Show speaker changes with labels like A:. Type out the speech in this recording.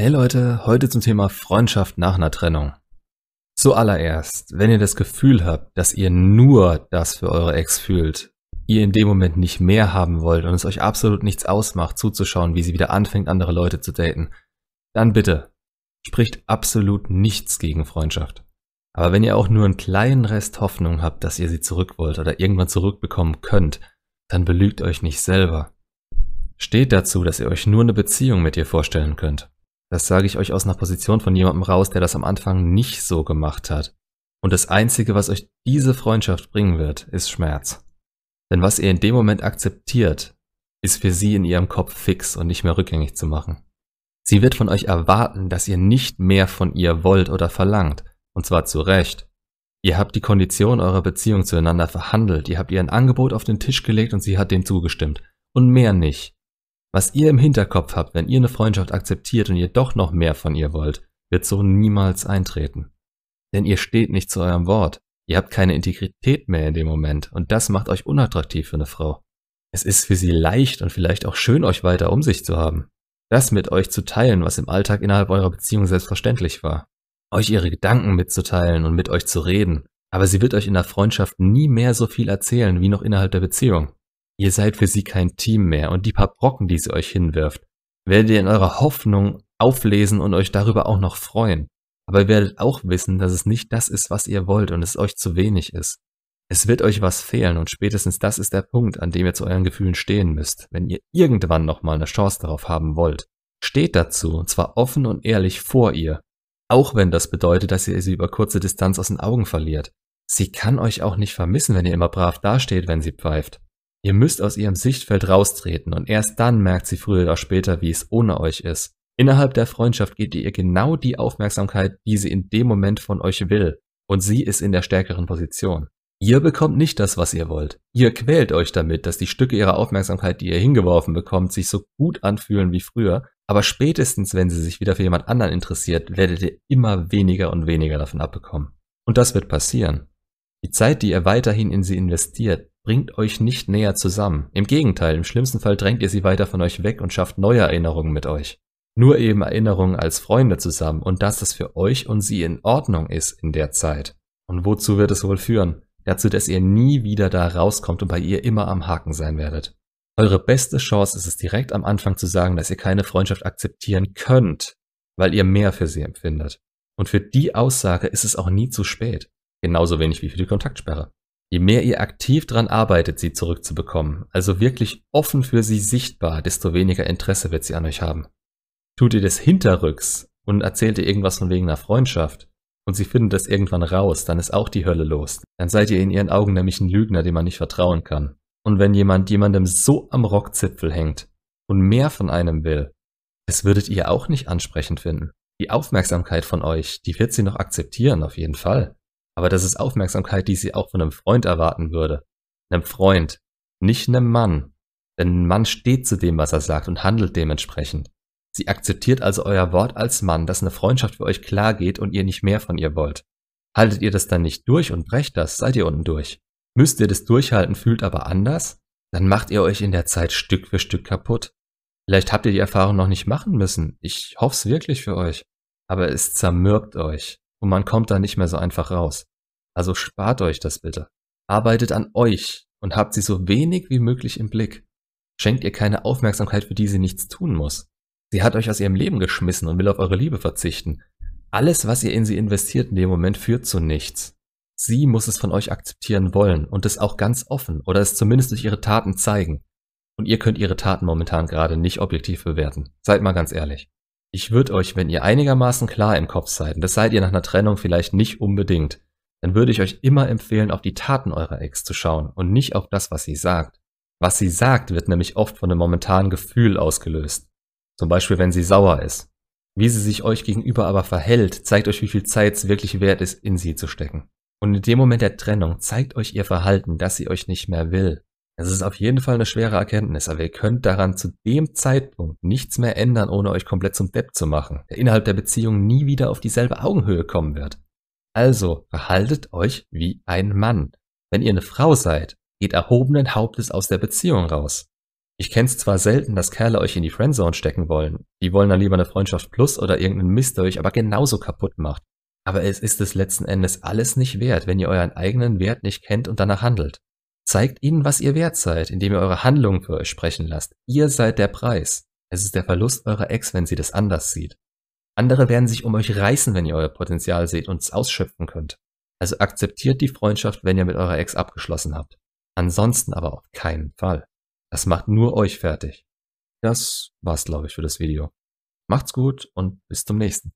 A: Hey Leute, heute zum Thema Freundschaft nach einer Trennung. Zuallererst, wenn ihr das Gefühl habt, dass ihr nur das für eure Ex fühlt, ihr in dem Moment nicht mehr haben wollt und es euch absolut nichts ausmacht, zuzuschauen, wie sie wieder anfängt, andere Leute zu daten, dann bitte, spricht absolut nichts gegen Freundschaft. Aber wenn ihr auch nur einen kleinen Rest Hoffnung habt, dass ihr sie zurück wollt oder irgendwann zurückbekommen könnt, dann belügt euch nicht selber. Steht dazu, dass ihr euch nur eine Beziehung mit ihr vorstellen könnt. Das sage ich euch aus einer Position von jemandem raus, der das am Anfang nicht so gemacht hat. Und das Einzige, was euch diese Freundschaft bringen wird, ist Schmerz. Denn was ihr in dem Moment akzeptiert, ist für sie in ihrem Kopf fix und nicht mehr rückgängig zu machen. Sie wird von euch erwarten, dass ihr nicht mehr von ihr wollt oder verlangt, und zwar zu Recht. Ihr habt die Kondition eurer Beziehung zueinander verhandelt, ihr habt ihr ein Angebot auf den Tisch gelegt und sie hat dem zugestimmt. Und mehr nicht. Was ihr im Hinterkopf habt, wenn ihr eine Freundschaft akzeptiert und ihr doch noch mehr von ihr wollt, wird so niemals eintreten. Denn ihr steht nicht zu eurem Wort. Ihr habt keine Integrität mehr in dem Moment und das macht euch unattraktiv für eine Frau. Es ist für sie leicht und vielleicht auch schön, euch weiter um sich zu haben. Das mit euch zu teilen, was im Alltag innerhalb eurer Beziehung selbstverständlich war. Euch ihre Gedanken mitzuteilen und mit euch zu reden. Aber sie wird euch in der Freundschaft nie mehr so viel erzählen wie noch innerhalb der Beziehung. Ihr seid für sie kein Team mehr und die paar Brocken, die sie euch hinwirft, werdet ihr in eurer Hoffnung auflesen und euch darüber auch noch freuen. Aber ihr werdet auch wissen, dass es nicht das ist, was ihr wollt und es euch zu wenig ist. Es wird euch was fehlen und spätestens das ist der Punkt, an dem ihr zu euren Gefühlen stehen müsst, wenn ihr irgendwann nochmal eine Chance darauf haben wollt. Steht dazu, und zwar offen und ehrlich vor ihr. Auch wenn das bedeutet, dass ihr sie über kurze Distanz aus den Augen verliert. Sie kann euch auch nicht vermissen, wenn ihr immer brav dasteht, wenn sie pfeift. Ihr müsst aus ihrem Sichtfeld raustreten und erst dann merkt sie früher oder später, wie es ohne euch ist. Innerhalb der Freundschaft gebt ihr ihr genau die Aufmerksamkeit, die sie in dem Moment von euch will. Und sie ist in der stärkeren Position. Ihr bekommt nicht das, was ihr wollt. Ihr quält euch damit, dass die Stücke ihrer Aufmerksamkeit, die ihr hingeworfen bekommt, sich so gut anfühlen wie früher. Aber spätestens, wenn sie sich wieder für jemand anderen interessiert, werdet ihr immer weniger und weniger davon abbekommen. Und das wird passieren. Die Zeit, die ihr weiterhin in sie investiert, bringt euch nicht näher zusammen. Im Gegenteil, im schlimmsten Fall drängt ihr sie weiter von euch weg und schafft neue Erinnerungen mit euch. Nur eben Erinnerungen als Freunde zusammen und dass es für euch und sie in Ordnung ist in der Zeit. Und wozu wird es wohl führen? Dazu, dass ihr nie wieder da rauskommt und bei ihr immer am Haken sein werdet. Eure beste Chance ist es direkt am Anfang zu sagen, dass ihr keine Freundschaft akzeptieren könnt, weil ihr mehr für sie empfindet. Und für die Aussage ist es auch nie zu spät. Genauso wenig wie für die Kontaktsperre. Je mehr ihr aktiv dran arbeitet, sie zurückzubekommen, also wirklich offen für sie sichtbar, desto weniger Interesse wird sie an euch haben. Tut ihr das hinterrücks und erzählt ihr irgendwas von wegen einer Freundschaft und sie findet das irgendwann raus, dann ist auch die Hölle los. Dann seid ihr in ihren Augen nämlich ein Lügner, dem man nicht vertrauen kann. Und wenn jemand jemandem so am Rockzipfel hängt und mehr von einem will, das würdet ihr auch nicht ansprechend finden. Die Aufmerksamkeit von euch, die wird sie noch akzeptieren, auf jeden Fall. Aber das ist Aufmerksamkeit, die sie auch von einem Freund erwarten würde. Einem Freund, nicht einem Mann. Denn ein Mann steht zu dem, was er sagt und handelt dementsprechend. Sie akzeptiert also euer Wort als Mann, dass eine Freundschaft für euch klar geht und ihr nicht mehr von ihr wollt. Haltet ihr das dann nicht durch und brecht das, seid ihr unten durch. Müsst ihr das durchhalten, fühlt aber anders? Dann macht ihr euch in der Zeit Stück für Stück kaputt. Vielleicht habt ihr die Erfahrung noch nicht machen müssen. Ich hoff's wirklich für euch. Aber es zermürbt euch und man kommt da nicht mehr so einfach raus. Also spart euch das bitte. Arbeitet an euch und habt sie so wenig wie möglich im Blick. Schenkt ihr keine Aufmerksamkeit, für die sie nichts tun muss. Sie hat euch aus ihrem Leben geschmissen und will auf eure Liebe verzichten. Alles, was ihr in sie investiert in dem Moment, führt zu nichts. Sie muss es von euch akzeptieren wollen und es auch ganz offen oder es zumindest durch ihre Taten zeigen. Und ihr könnt ihre Taten momentan gerade nicht objektiv bewerten. Seid mal ganz ehrlich. Ich würde euch, wenn ihr einigermaßen klar im Kopf seid, und das seid ihr nach einer Trennung vielleicht nicht unbedingt, dann würde ich euch immer empfehlen, auf die Taten eurer Ex zu schauen und nicht auf das, was sie sagt. Was sie sagt, wird nämlich oft von einem momentanen Gefühl ausgelöst. Zum Beispiel, wenn sie sauer ist. Wie sie sich euch gegenüber aber verhält, zeigt euch, wie viel Zeit es wirklich wert ist, in sie zu stecken. Und in dem Moment der Trennung zeigt euch ihr Verhalten, dass sie euch nicht mehr will. Es ist auf jeden Fall eine schwere Erkenntnis, aber ihr könnt daran zu dem Zeitpunkt nichts mehr ändern, ohne euch komplett zum Depp zu machen, der innerhalb der Beziehung nie wieder auf dieselbe Augenhöhe kommen wird. Also verhaltet euch wie ein Mann. Wenn ihr eine Frau seid, geht erhobenen Hauptes aus der Beziehung raus. Ich kenn's zwar selten, dass Kerle euch in die Friendzone stecken wollen. Die wollen dann lieber eine Freundschaft plus oder irgendeinen Mist, der euch aber genauso kaputt macht. Aber es ist es letzten Endes alles nicht wert, wenn ihr euren eigenen Wert nicht kennt und danach handelt. Zeigt ihnen, was ihr wert seid, indem ihr eure Handlungen für euch sprechen lasst. Ihr seid der Preis. Es ist der Verlust eurer Ex, wenn sie das anders sieht. Andere werden sich um euch reißen, wenn ihr euer Potenzial seht und es ausschöpfen könnt. Also akzeptiert die Freundschaft, wenn ihr mit eurer Ex abgeschlossen habt. Ansonsten aber auf keinen Fall. Das macht nur euch fertig. Das war's, glaube ich, für das Video. Macht's gut und bis zum nächsten.